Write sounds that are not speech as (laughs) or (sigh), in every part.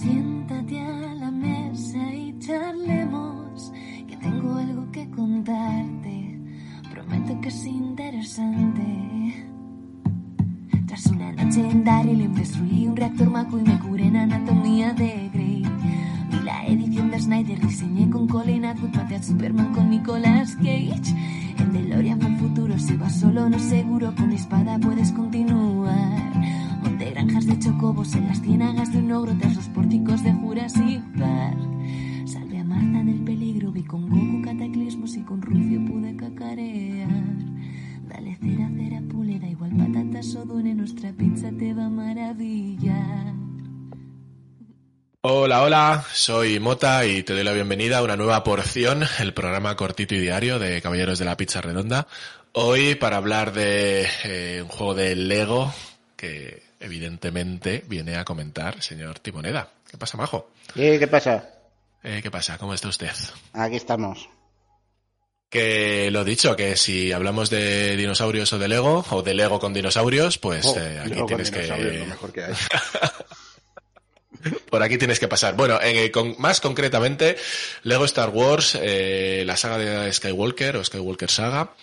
Siéntate a la mesa y charlemos, que tengo algo que contarte. Prometo que es interesante. Tras una noche en Daryl destruí un reactor maco y me curé en anatomía de Grey. Vi la edición de Snyder, diseñé con Colin Atwood, maté a Superman con Nicolas Cage. En DeLorean el futuro, si vas solo no seguro, con mi espada puedes continuar. De chocobos en las ciénagas de un ogro tras los pórticos de Jurassic Park. Salvé a Marta del peligro, vi con Goku cataclismos y con Rufio pude cacarear. Dale cera, cera, pule, da igual patatas o dune, nuestra pizza te va a maravillar. Hola, hola, soy Mota y te doy la bienvenida a una nueva porción, el programa cortito y diario de Caballeros de la Pizza Redonda. Hoy para hablar de eh, un juego de Lego que evidentemente viene a comentar señor Timoneda. ¿Qué pasa, Majo? ¿Qué, qué pasa? Eh, ¿Qué pasa? ¿Cómo está usted? Aquí estamos. Que lo dicho, que si hablamos de dinosaurios o de Lego, o de Lego con dinosaurios, pues Oh, eh, aquí tienes que... Lo mejor que hay. (laughs) Por aquí tienes que pasar. Bueno, eh, con- más concretamente, Lego Star Wars, eh, la saga de Skywalker o Skywalker Saga,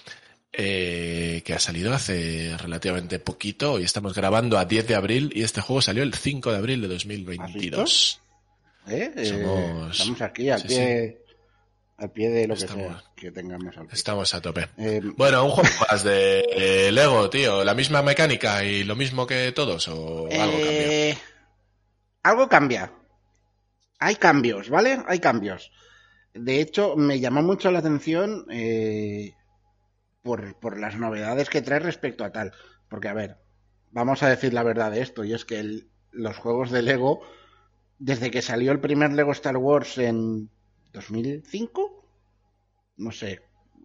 eh, que ha salido hace relativamente poquito. Hoy estamos grabando a 10 de abril y este juego salió el 5 de abril de 2022. ¿Eh? Eh, Somos- Estamos aquí al sí, pie, al pie de lo que sea que tengamos al pie. Estamos a tope. Eh, Bueno, un juego más de Lego, tío. ¿La misma mecánica y lo mismo que todos o algo cambia? eh, algo cambia. Hay cambios, ¿vale? Hay cambios. De hecho, me llamó mucho la atención eh, por, por las novedades que trae respecto a tal. Porque, a ver, vamos a decir la verdad de esto, y es que el- los juegos de Lego, desde que salió el primer Lego Star Wars en 2005, no sé,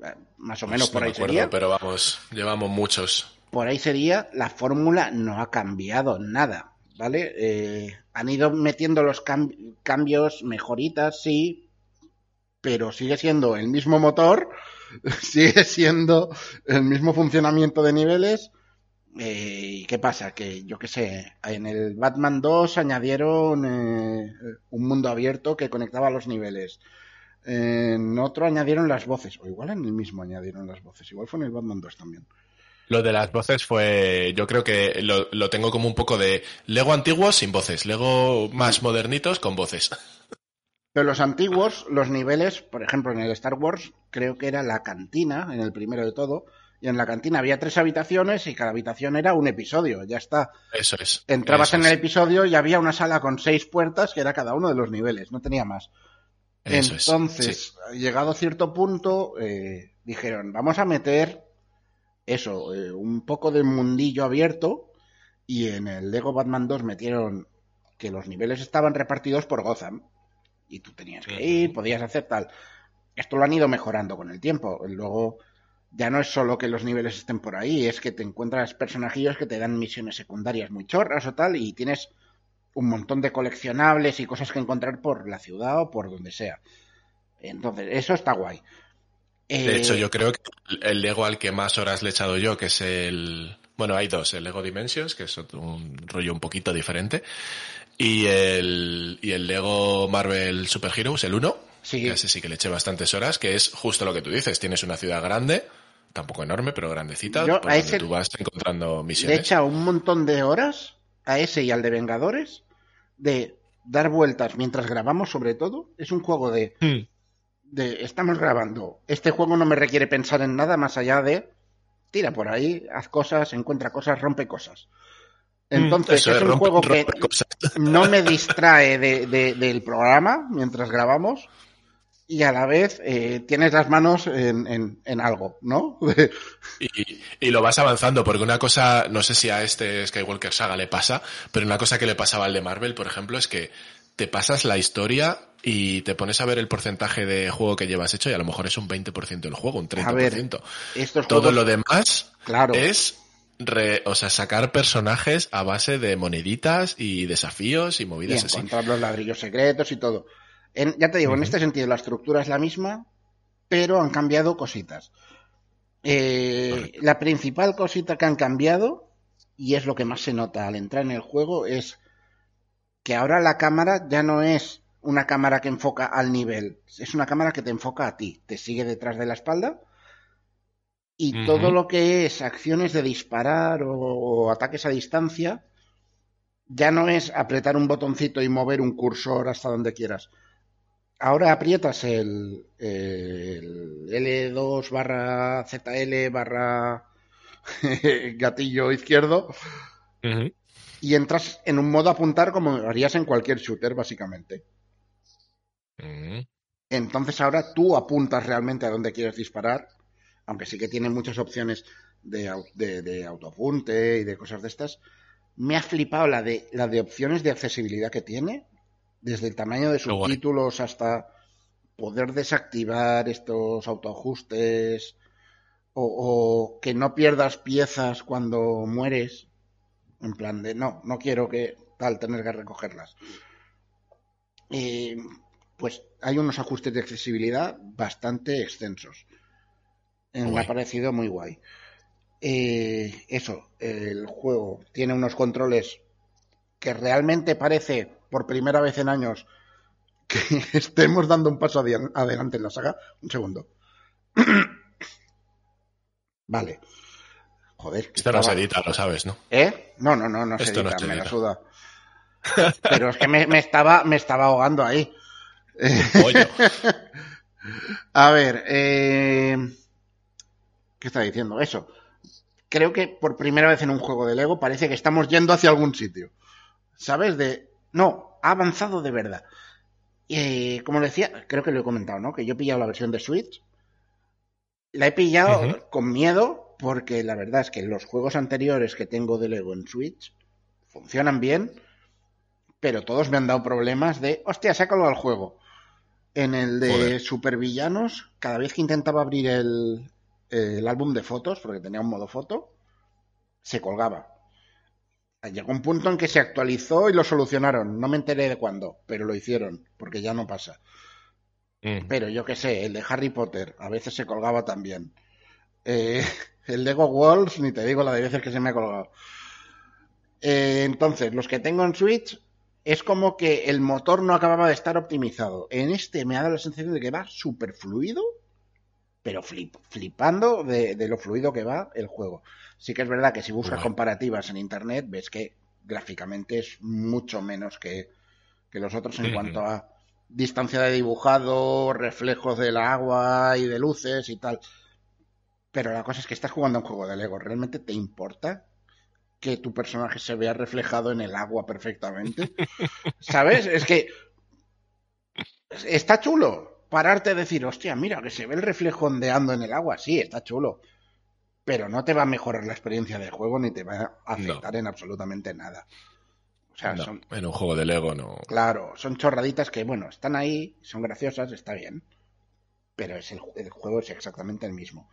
eh, más o menos Pues no por me ahí acuerdo, sería pero vamos, llevamos muchos. por ahí sería, la fórmula no ha cambiado nada, ¿vale? Eh, han ido metiendo los cam- cambios, mejoritas, sí, pero sigue siendo el mismo motor, (laughs) sigue siendo el mismo funcionamiento de niveles. Eh, ¿y ¿Qué pasa? Que yo qué sé, en el Batman 2 añadieron eh, un mundo abierto que conectaba los niveles. En otro añadieron las voces, o igual en el mismo añadieron las voces, igual fue en el Batman 2 también. Lo de las voces fue, yo creo que lo, lo tengo como un poco de Lego antiguos sin voces, Lego más modernitos con voces. (laughs) Pero los antiguos, los niveles, por ejemplo, en el Star Wars, creo que era la cantina, en el primero de todo, y en la cantina había tres habitaciones y cada habitación era un episodio, ya está. Eso es. Entrabas eso en el es, episodio y había una sala con seis puertas que era cada uno de los niveles, no tenía más. eso es, Entonces, sí. llegado a cierto punto, eh, dijeron, vamos a meter eso, eh, un poco de mundillo abierto, y en el Lego Batman 2 metieron que los niveles estaban repartidos por Gotham, y tú tenías que ir, podías hacer tal. Esto lo han ido mejorando con el tiempo. Luego, ya no es solo que los niveles estén por ahí, es que te encuentras personajillos que te dan misiones secundarias muy chorras o tal, y tienes un montón de coleccionables y cosas que encontrar por la ciudad o por donde sea. Entonces, eso está guay. De Eh, hecho, yo creo que el Lego al que más horas le he echado yo, que es el... Bueno, hay dos, el Lego Dimensions, que es un rollo un poquito diferente, y el, y el Lego Marvel Super Heroes, el 1, Sí. ese sí que le eché bastantes horas, que es justo lo que tú dices, tienes una ciudad grande, tampoco enorme, pero grandecita, Yo por a donde ese- tú vas encontrando le misiones. echa un montón de horas a ese y al de Vengadores de dar vueltas mientras grabamos, sobre todo. Es un juego de, Hmm. de estamos grabando. Este juego no me requiere pensar en nada más allá de tira por ahí, haz cosas, encuentra cosas, rompe cosas. Entonces Eso es un rompe- juego que cosas. (laughs) no me distrae de- de- del programa mientras grabamos y a la vez eh, tienes las manos en, en- en algo, ¿no? Y, y lo vas avanzando, porque una cosa, no sé si a este Skywalker Saga le pasa, pero una cosa que le pasaba al de Marvel, por ejemplo, es que te pasas la historia y te pones a ver el porcentaje de juego que llevas hecho y a lo mejor es un 20% del juego, un 30%. A ver, estos Todo juegos- lo demás Claro. es re- o sea, sacar personajes a base de moneditas y desafíos y y movidas así. encontrar los ladrillos secretos y todo. En- ya te digo, en este sentido la estructura es la misma, pero han cambiado cositas. Eh, la principal cosita que han cambiado, y es lo que más se nota al entrar en el juego, es que ahora la cámara ya no es una cámara que enfoca al nivel, es una cámara que te enfoca a ti, te sigue detrás de la espalda y todo lo que es acciones de disparar o, o ataques a distancia ya no es apretar un botoncito y mover un cursor hasta donde quieras. Ahora aprietas el, el L2 barra ZL barra (laughs) gatillo izquierdo y entras en un modo apuntar como harías en cualquier shooter, básicamente. Entonces ahora tú apuntas realmente a dónde quieres disparar, aunque sí que tiene muchas opciones de, de, de autoapunte y de cosas de estas. Me ha flipado la de, la de opciones de accesibilidad que tiene, desde el tamaño de subtítulos hasta poder desactivar estos autoajustes o, o que no pierdas piezas cuando mueres. En plan de, no, no quiero que tal, tener que recogerlas. Eh, pues hay unos ajustes de accesibilidad bastante extensos. Eh, me ha parecido muy guay. Eh, eso, el juego tiene unos controles que realmente parece, por primera vez en años, (laughs) que estemos dando un paso adelante en la saga. Un segundo. (clears throat) vale. Joder. que Esto no se estaba- edita, lo sabes, ¿no? ¿Eh? No, no, no, no se Esto no edita, se me la edita. suda. (laughs) Pero es que me, me estaba, me estaba ahogando ahí. Pollo. (laughs) A ver, eh... ¿qué está diciendo? Eso. Creo que por primera vez en un juego de Lego parece que estamos yendo hacia algún sitio. ¿Sabes? De. No, ha avanzado de verdad. Eh, como le decía, creo que lo he comentado, ¿no? Que yo he pillado la versión de Switch. La he pillado con miedo porque la verdad es que los juegos anteriores que tengo de Lego en Switch funcionan bien, pero todos me han dado problemas de, hostia, sácalo al juego. En el de Joder. Supervillanos, cada vez que intentaba abrir el, el álbum de fotos, porque tenía un modo foto, se colgaba. Llegó un punto en que se actualizó y lo solucionaron. No me enteré de cuándo, pero lo hicieron, porque ya no pasa. Mm. Pero yo qué sé, el de Harry Potter, a veces se colgaba también. Eh, (laughs) el Lego Walls, ni te digo la de veces que se me ha colgado. Eh, entonces, los que tengo en Switch, es como que el motor no acababa de estar optimizado. En este me ha dado la sensación de que va súper fluido, pero flip- flipando de, de lo fluido que va el juego. Sí que es verdad que si buscas comparativas en internet, ves que gráficamente es mucho menos que, que los otros en cuanto a distancia de dibujado, reflejos del agua y de luces y tal. Pero la cosa es que estás jugando a un juego de Lego. ¿Realmente te importa que tu personaje se vea reflejado en el agua perfectamente? (laughs) ¿Sabes? Es que está chulo pararte a decir, hostia, mira, que se ve el reflejo ondeando en el agua. Sí, está chulo. Pero no te va a mejorar la experiencia de juego ni te va a afectar en absolutamente nada. O sea, No, son, en un juego de Lego no. Claro, son chorraditas que, bueno, están ahí, son graciosas, está bien. Pero es el, el juego es exactamente el mismo.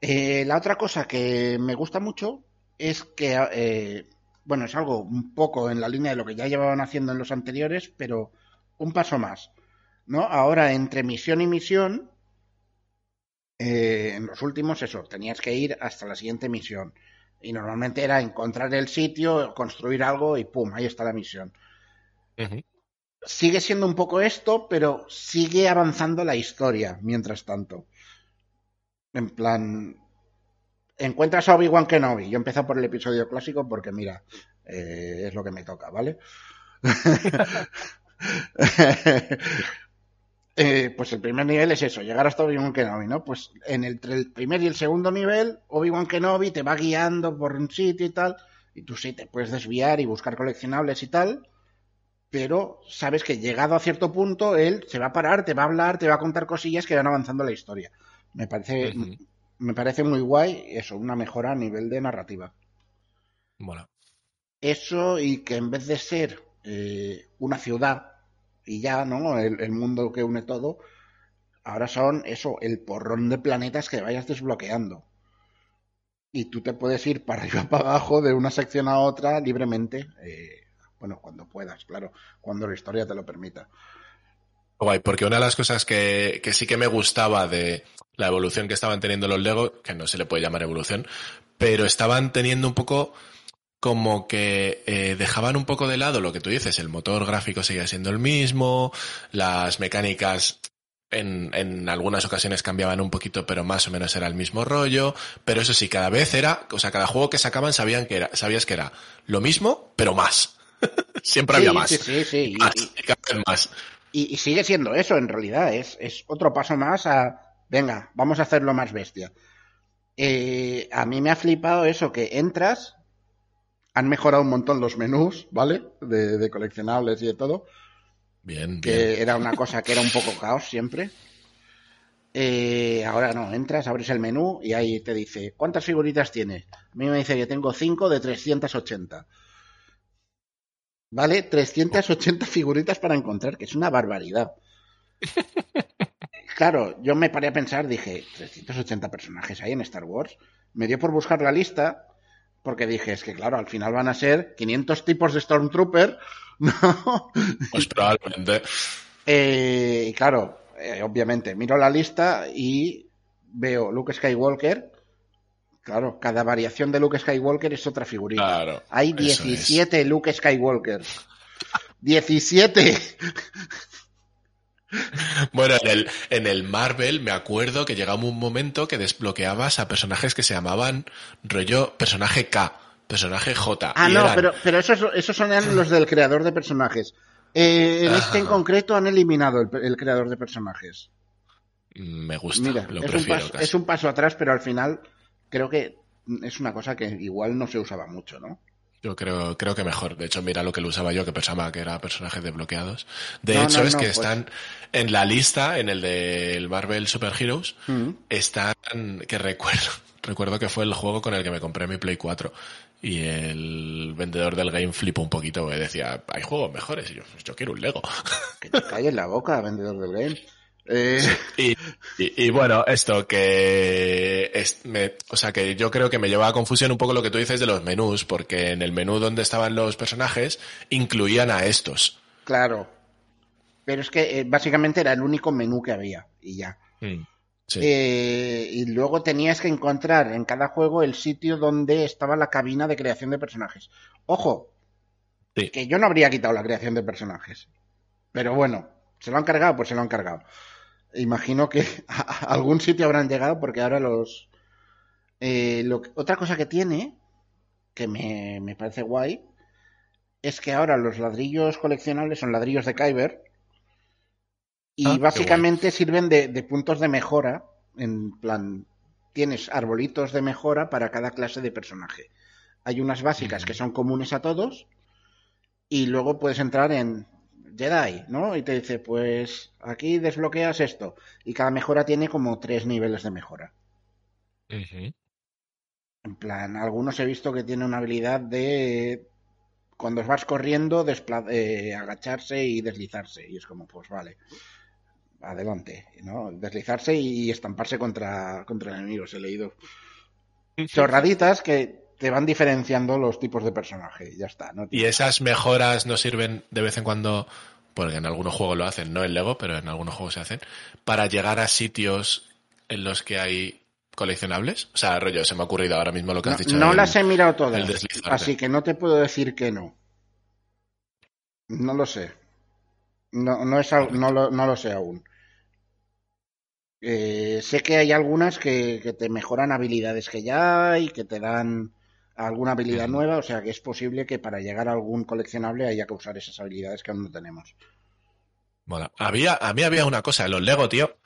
Eh, la otra cosa que me gusta mucho es que, eh, bueno, es algo un poco en la línea de lo que ya llevaban haciendo en los anteriores, pero un paso más. ¿No? Ahora, entre misión y misión, eh, en los últimos, eso, tenías que ir hasta la siguiente misión. Y normalmente era encontrar el sitio, construir algo y ¡pum! Ahí está la misión sigue siendo un poco esto, pero sigue avanzando la historia mientras tanto. En plan, encuentras a Obi-Wan Kenobi. Yo he empezado por el episodio clásico porque, mira, eh, es lo que me toca, ¿vale? (laughs) Eh, pues el primer nivel es eso, llegar hasta Obi-Wan Kenobi, ¿no? Pues en el, entre el primer y el segundo nivel, Obi-Wan Kenobi te va guiando por un sitio y tal, y tú sí te puedes desviar y buscar coleccionables y tal, pero sabes que llegado a cierto punto, él se va a parar, te va a hablar, te va a contar cosillas que van avanzando la historia. Me parece, me parece muy guay eso, una mejora a nivel de narrativa. Mola. Eso y que en vez de ser eh, una ciudad y ya, ¿no? El, mundo que une todo. Ahora son eso, el porrón de planetas que vayas desbloqueando. Y tú te puedes ir para arriba (laughs) para abajo de una sección a otra libremente. eh, bueno, cuando puedas, claro, cuando la historia te lo permita. Guay, porque una de las cosas que, que sí que me gustaba de la evolución que estaban teniendo los Lego, que no se le puede llamar evolución, pero estaban teniendo un poco como que eh, dejaban un poco de lado lo que tú dices, el motor gráfico seguía siendo el mismo, las mecánicas en, en algunas ocasiones cambiaban un poquito, pero más o menos era el mismo rollo, pero eso sí, cada vez era, o sea, cada juego que sacaban sabían que era, sabías que era lo mismo, pero más. (laughs) Siempre Sí, había más. sí, sí, sí. Y- Más, y- y cada vez más. Y, y sigue siendo eso, en realidad. Es, es otro paso más a, venga, vamos a hacerlo más bestia. Eh, a mí me ha flipado eso, que entras, han mejorado un montón los menús, ¿vale? De, de coleccionables y de todo, Bien, que bien. era una cosa que era un poco caos siempre. Eh, ahora no, entras, abres el menú y ahí te dice, ¿cuántas figuritas tienes? A mí me dice que tengo 5 de 380. ¿Vale? 380 figuritas para encontrar, que es una barbaridad. Claro, yo me paré a pensar, dije, 380 personajes hay en Star Wars. Me dio por buscar la lista, porque dije, es que claro, al final van a ser 500 tipos de Stormtrooper, (laughs) ¿no? Pues probablemente. Eh, y claro, eh, obviamente, miro la lista y veo Luke Skywalker. Claro, cada variación de Luke Skywalker es otra figurita. Claro. Hay eso 17 Luke Skywalker. 17. (laughs) Bueno, en el, en el Marvel me acuerdo que llegaba un momento que desbloqueabas a personajes que se llamaban rollo personaje K, personaje J. Ah, no, eran- pero, pero esos, esos son los del creador de personajes. Eh, en este en concreto han eliminado el, el creador de personajes. Me gusta, Mira, lo es un, prefiero paso, casi. es un paso atrás, pero al final creo que es una cosa que igual no se usaba mucho, ¿no? Yo creo, creo que mejor. De hecho, mira lo que lo usaba yo, que pensaba que era personajes desbloqueados. De No, hecho, no, es no, que pues- están en la lista, en el del Marvel Super Heroes, Mm. están, que recuerdo, (laughs) recuerdo que fue el juego con el que me compré mi Play 4. Y el vendedor del game flipó un poquito, porque decía, hay juegos mejores. Y yo, "Pues yo quiero un Lego. Que te calles la boca, vendedor del game. Eh, Y, y- y bueno, esto que es, me- o sea que yo creo que me lleva a confusión un poco lo que tú dices de los menús, porque en el menú donde estaban los personajes incluían a estos. claro. Pero es que eh, básicamente era el único menú que había y ya. Sí. Eh, y luego tenías que encontrar en cada juego el sitio donde estaba la cabina de creación de personajes. Ojo, Sí. que yo no habría quitado la creación de personajes. Pero bueno, ¿se lo han cargado? Pues se lo han cargado. Imagino que (laughs) a, algún sitio habrán llegado porque ahora los... eh, lo que- otra cosa que tiene, que me, me parece guay, es que ahora los ladrillos coleccionables son ladrillos de Kyber y Ah, básicamente sirven de, de puntos de mejora. En plan, tienes arbolitos de mejora para cada clase de personaje. Hay unas básicas Mm. que son comunes a todos y luego puedes entrar en Jedi, ¿no? Y te dice, pues aquí desbloqueas esto. Y cada mejora tiene como tres niveles de mejora. En plan, algunos he visto que tiene una habilidad de cuando vas corriendo, eh, agacharse y deslizarse. Y es como, pues vale, adelante, ¿no? Deslizarse y estamparse contra, contra enemigos. He leído chorraditas que te van diferenciando los tipos de personaje. Y ya está, ¿no? Y esas mejoras no sirven de vez en cuando, porque en algunos juegos lo hacen, no en Lego, pero en algunos juegos se hacen, para llegar a sitios en los que hay coleccionables. O sea, rollo, se me ha ocurrido ahora mismo lo que No, has dicho. no las he mirado todas, así que no te puedo decir que no. No lo sé. No, no, es, no, lo, no lo sé aún. Eh, sé que hay algunas que, que te mejoran habilidades que ya hay, que te dan alguna habilidad nueva, o sea que es posible que para llegar a algún coleccionable haya que usar esas habilidades que aún no tenemos. Mola. Había, a mí había una cosa en los Lego, tío.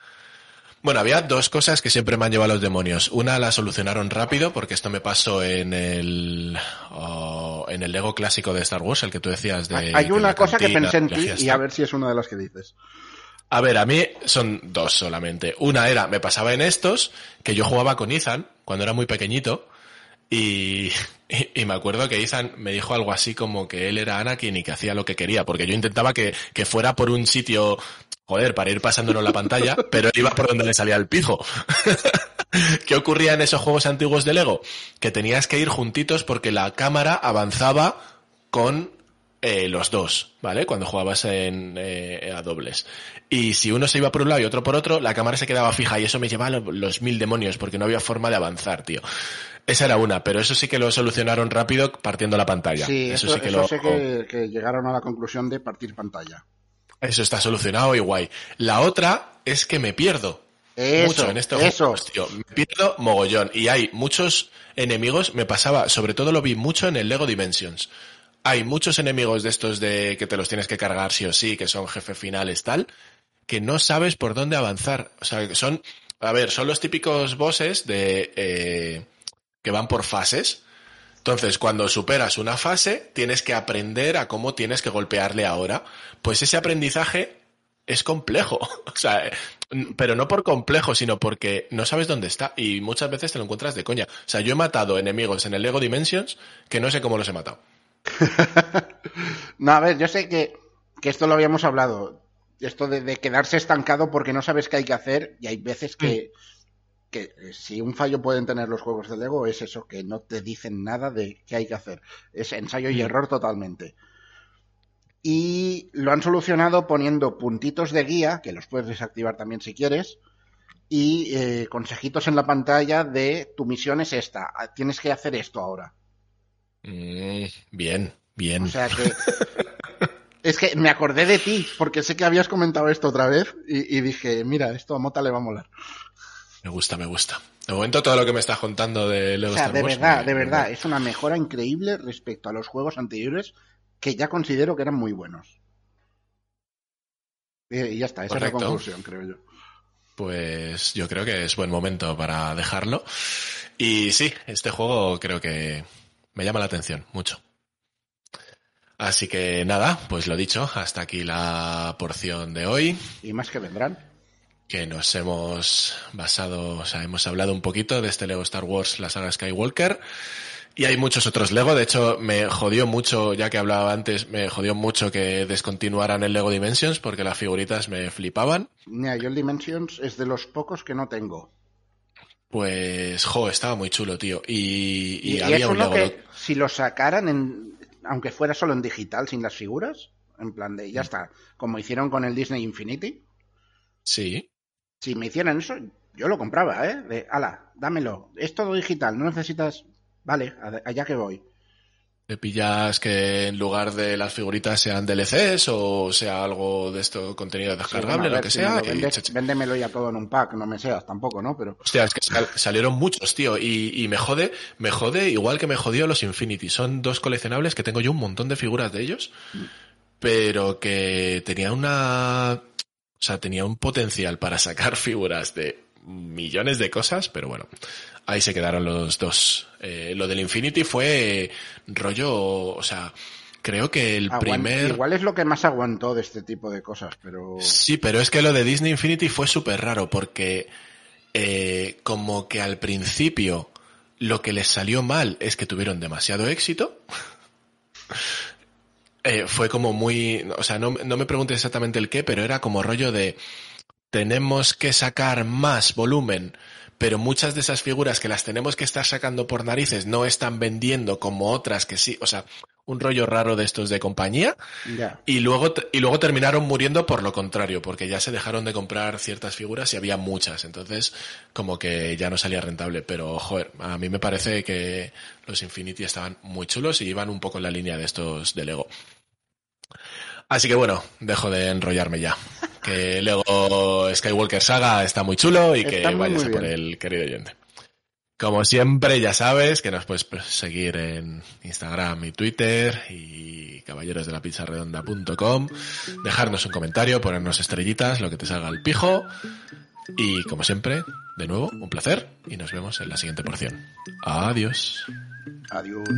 Bueno, había dos cosas que siempre me han llevado a los demonios. Una la solucionaron rápido, porque esto me pasó en el oh, en el Lego clásico de Star Wars, el que tú decías de. hay una cosa que pensé en ti y a ver si es una de las que dices. A ver, a mí son dos solamente. Una era, me pasaba en estos, que yo jugaba con Ethan cuando era muy pequeñito, Y, y, y me acuerdo que Ethan me dijo algo así como que él era Anakin y que hacía lo que quería, porque yo intentaba que, que fuera por un sitio, joder, para ir pasándolo en la pantalla, (laughs) pero él iba por donde le salía el pijo. (laughs) ¿Qué ocurría en esos juegos antiguos de Lego? Que tenías que ir juntitos porque la cámara avanzaba con eh, los dos, ¿vale? Cuando jugabas en, eh, a dobles. Y si uno se iba por un lado y otro por otro, la cámara se quedaba fija y eso me llevaba lo- los mil demonios porque no había forma de avanzar, tío. Esa era una, pero eso sí que lo solucionaron rápido partiendo la pantalla. Sí, eso, sí que eso lo, sé que, que llegaron a la conclusión de partir pantalla. eso está solucionado y guay. La otra es que me pierdo. Eso, mucho en estos eso. tío. Me pierdo mogollón. Y hay muchos enemigos, me pasaba, sobre todo lo vi mucho en el Lego Dimensions. Hay muchos enemigos de estos de que te los tienes que cargar sí o sí, que son jefe finales tal, que no sabes por dónde avanzar. O sea, son, a ver, son los típicos bosses de, eh, que van por fases. Entonces, cuando superas una fase, tienes que aprender a cómo tienes que golpearle ahora. Pues ese aprendizaje es complejo. (laughs) O sea, pero no por complejo, sino porque no sabes dónde está y muchas veces te lo encuentras de coña. O sea, yo he matado enemigos en el Lego Dimensions que no sé cómo los he matado. (laughs) No, a ver, yo sé que, que esto lo habíamos hablado. Esto de, de quedarse estancado porque no sabes qué hay que hacer y hay veces que, que eh, si un fallo pueden tener los juegos de Lego es eso, que no te dicen nada de qué hay que hacer. Es ensayo y error totalmente. Y lo han solucionado poniendo puntitos de guía, que los puedes desactivar también si quieres, y eh, consejitos en la pantalla de tu misión es esta, ah, tienes que hacer esto ahora. Mm, bien, bien. O sea que. Es que me acordé de ti, porque sé que habías comentado esto otra vez y, y dije, mira, esto a Mota le va a molar. Me gusta, me gusta. De momento todo lo que me estás contando de Lego O sea, Star de verdad, me- de verdad, es una mejora increíble respecto a los juegos anteriores que ya considero que eran muy buenos. Y, ya está, esa es la conclusión, creo yo. Pues yo creo que es buen momento para dejarlo. Y sí, este juego creo que me llama la atención mucho. Así que nada, pues lo dicho, hasta aquí la porción de hoy, Y más que vendrán. que nos hemos basado, o sea, hemos hablado un poquito de este Lego Star Wars, la saga Skywalker. Y hay muchos otros Lego, de hecho me jodió mucho, ya que hablaba antes, me jodió mucho que descontinuaran el Lego Dimensions porque las figuritas me flipaban. Mira, yo el Dimensions es de los pocos que no tengo. Pues, jo, estaba muy chulo, tío. Y, y había es un Lego. que, si lo sacaran, en, aunque fuera solo en digital, sin las figuras, en plan de, ya Mm. está, como hicieron con el Disney Infinity, Sí, si me hicieran eso, yo lo compraba, ¿eh? De, ala, dámelo, es todo digital, no necesitas... Vale, allá que voy. Te pillas que en lugar de las figuritas sean DLCs o sea algo de esto, contenido Sí, descargable, bueno, lo que si sea. lo vendes, véndemelo ya todo en un pack, no me seas tampoco, ¿no? Pero Hostia, es que sal- salieron muchos, tío, y, y me jode, me jode igual que me jodió los Infinity. Son dos coleccionables que tengo yo un montón de figuras de ellos, pero que tenía una, o sea, tenía un potencial para sacar (laughs) figuras de millones de cosas, pero bueno, ahí se quedaron los dos. Eh, lo del Infinity fue rollo, o sea, creo que el primer... igual es lo que más aguantó de este tipo de cosas, pero... Sí, pero es que lo de Disney Infinity fue súper raro porque eh, como que al principio lo que les salió mal es que tuvieron demasiado éxito. (laughs) Eh, fue como muy, o sea, no, no me preguntes exactamente el qué, pero era como rollo de tenemos que sacar más volumen, pero muchas de esas figuras que las tenemos que estar sacando por narices no están vendiendo como otras que sí, o sea, un rollo raro de estos de compañía. Y luego, y luego terminaron muriendo por lo contrario, porque ya se dejaron de comprar ciertas figuras y había muchas. Entonces, como que ya no salía rentable. Pero, joder, a mí me parece que los Infinity estaban muy chulos y iban un poco en la línea de estos de Lego. Así que bueno, dejo de enrollarme ya. (laughs) Que Lego Skywalker Saga está muy chulo y que Está vayas a por el querido oyente. Como siempre, ya sabes que nos puedes seguir en Instagram y Twitter y caballerosdelapizarredonda.com, dejarnos un comentario, ponernos estrellitas, lo que te salga al pijo. Y como siempre, de nuevo, un placer y nos vemos en la siguiente porción. Adiós. Adiós.